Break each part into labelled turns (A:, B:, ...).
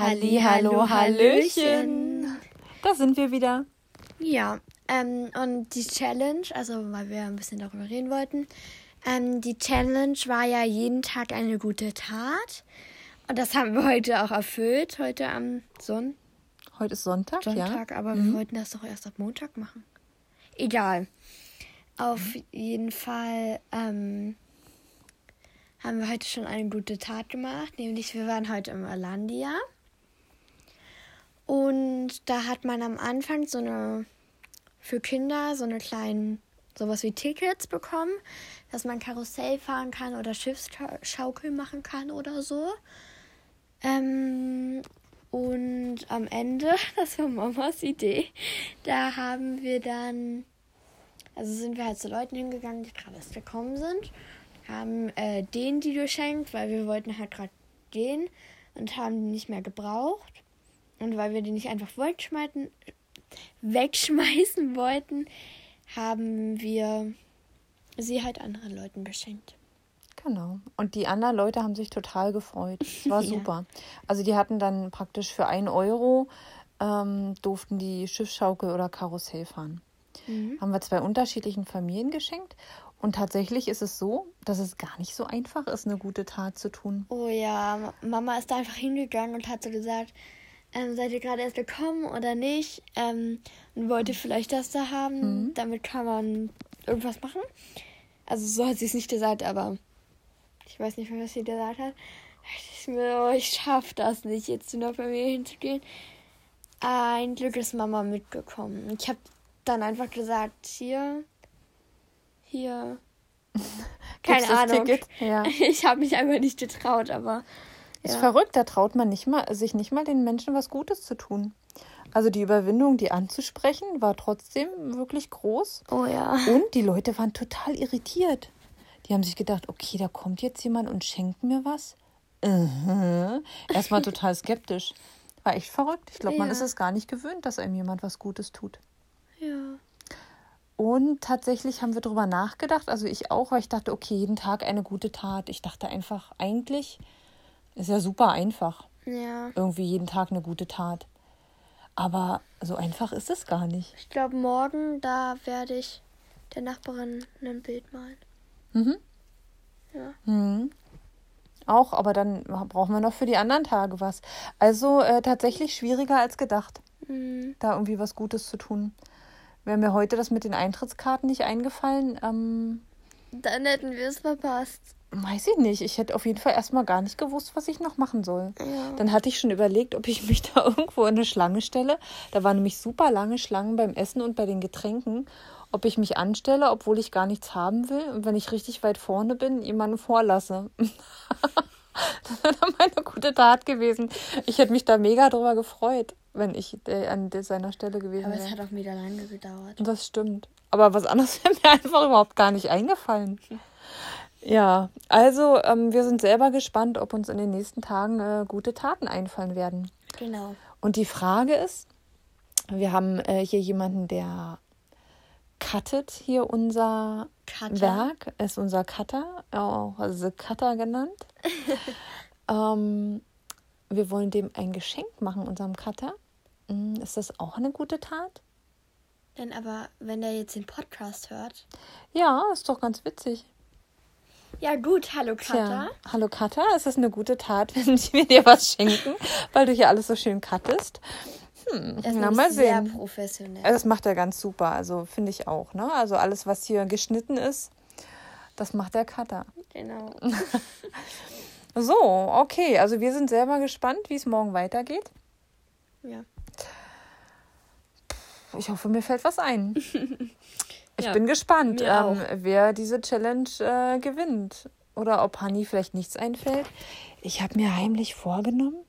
A: Halli, hallo, Hallöchen. Da sind wir wieder.
B: Ja, ähm, und die Challenge, also weil wir ein bisschen darüber reden wollten, ähm, die Challenge war ja jeden Tag eine gute Tat. Und das haben wir heute auch erfüllt, heute am Sonntag.
A: Heute ist Sonntag,
B: Sonntag,
A: ja.
B: aber wir wollten das doch erst ab Montag machen. Egal. Auf jeden Fall ähm, haben wir heute schon eine gute Tat gemacht, nämlich wir waren heute im Alandia. Und da hat man am Anfang so eine für Kinder so eine kleinen sowas wie Tickets bekommen, dass man Karussell fahren kann oder Schiffsschaukel machen kann oder so. Ähm, und am Ende, das war Mamas Idee, da haben wir dann, also sind wir halt zu Leuten hingegangen, die gerade erst gekommen sind, haben äh, denen die geschenkt, weil wir wollten halt gerade gehen und haben die nicht mehr gebraucht. Und weil wir die nicht einfach wegschmeißen, wegschmeißen wollten, haben wir sie halt anderen Leuten geschenkt.
A: Genau. Und die anderen Leute haben sich total gefreut. Es war
B: Ja.
A: super. Also die hatten dann praktisch für einen Euro ähm, durften die Schiffsschaukel oder Karussell fahren. Haben wir zwei unterschiedlichen Familien geschenkt. Und tatsächlich ist es so, dass es gar nicht so einfach ist, eine gute Tat zu tun.
B: Oh ja, Ma- Mama ist da einfach hingegangen und hat so gesagt, ähm, seid ihr gerade erst gekommen oder nicht? Ähm, und wollte vielleicht das da haben. Damit kann man irgendwas machen. Also so hat sie es nicht gesagt, aber ich weiß nicht was sie gesagt hat. Dachte Ich mir, oh, ich schaff das nicht, jetzt zu einer Familie hinzugehen. Ein Glück ist Mama mitgekommen. Ich habe dann einfach gesagt, hier, hier. Keine Ahnung.
A: Ja.
B: Ich habe mich einfach nicht getraut, aber
A: Ist
B: Ja.
A: verrückt, da traut man nicht mal, sich nicht mal den Menschen was Gutes zu tun. Also die Überwindung, die anzusprechen, war trotzdem wirklich groß.
B: oh ja.
A: Und die Leute waren total irritiert. Die haben sich gedacht, okay, da kommt jetzt jemand und schenkt mir was. Mhm. Erstmal total skeptisch. War echt verrückt. Ich glaube, man
B: Ja.
A: ist es gar nicht gewöhnt, dass einem jemand was Gutes tut.
B: Ja.
A: Und tatsächlich haben wir darüber nachgedacht, also ich auch, weil ich dachte, okay, jeden Tag eine gute Tat. Ich dachte einfach, eigentlich ist ja super einfach.
B: Ja.
A: Irgendwie jeden Tag eine gute Tat. Aber so einfach ist es gar nicht.
B: Ich glaube, morgen, da werde ich der Nachbarin ein Bild malen.
A: Mhm.
B: Ja.
A: Mhm. Auch, aber dann brauchen wir noch für die anderen Tage was. Also äh, tatsächlich schwieriger als gedacht,
B: Mhm.
A: da irgendwie was Gutes zu tun. Wäre mir heute das mit den Eintrittskarten nicht eingefallen, ähm,
B: Dann hätten wir es verpasst.
A: Weiß ich nicht. Ich hätte auf jeden Fall erstmal gar nicht gewusst, was ich noch machen soll.
B: Ja.
A: Dann hatte ich schon überlegt, ob ich mich da irgendwo in eine Schlange stelle. Da waren nämlich super lange Schlangen beim Essen und bei den Getränken. Ob ich mich anstelle, obwohl ich gar nichts haben will. Und wenn ich richtig weit vorne bin, jemanden vorlasse. das wäre dann meine gute Tat gewesen. Ich hätte mich da mega drüber gefreut, wenn ich äh, an seiner Stelle gewesen
B: Aber es
A: wäre.
B: hat auch wieder lange gedauert.
A: Das stimmt. Aber was anderes wäre mir einfach überhaupt gar nicht eingefallen. Ja, also ähm, wir sind selber gespannt, ob uns in den nächsten Tagen äh, gute Taten einfallen werden.
B: Genau.
A: Und die Frage ist, wir haben äh, hier jemanden, der cuttet hier unser
B: Cutter.
A: Werk, ist unser Cutter, auch The Cutter genannt. ähm, wir wollen dem ein Geschenk machen, unserem Cutter. Mm, Ist das auch eine gute Tat?
B: Denn aber, wenn der jetzt den Podcast hört.
A: Ja, ist doch ganz witzig.
B: Ja, gut, hallo
A: Tja,
B: Katha.
A: hallo Katha, ist es eine gute Tat, wenn wir dir was schenken, weil du hier alles so schön cuttest? Hm,
B: Er ist
A: na mal
B: sehr
A: sehen.
B: professionell.
A: Also Das macht er ganz super, also finde ich auch. Ne? Also alles, was hier geschnitten ist, das macht der Cutter.
B: genau.
A: So, okay, also wir sind selber gespannt, wie es morgen weitergeht.
B: Ja.
A: Ich hoffe, mir fällt was ein. Ich
B: Ja,
A: bin gespannt, ähm, wer diese Challenge äh, gewinnt. Oder ob Hanni vielleicht nichts einfällt. Ich habe mir heimlich vorgenommen,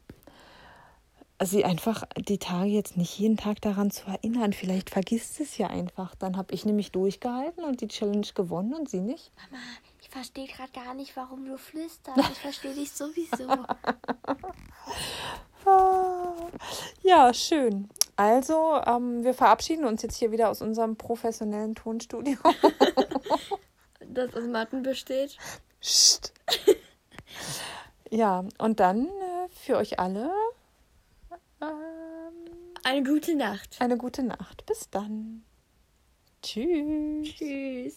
A: sie einfach die Tage jetzt nicht jeden Tag daran zu erinnern. Vielleicht vergisst es ja einfach. Dann habe ich nämlich durchgehalten und die Challenge gewonnen und sie nicht.
B: Mama, ich verstehe gerade gar nicht, warum du flüsterst. Ich verstehe dich sowieso.
A: Ah, Ja, schön. Also, ähm, wir verabschieden uns jetzt hier wieder aus unserem professionellen Tonstudio.
B: Das aus Matten besteht.
A: Psst. Ja, und dann äh, für euch alle
B: Eine gute Nacht.
A: Eine gute Nacht. Bis dann. Tschüss.
B: Tschüss.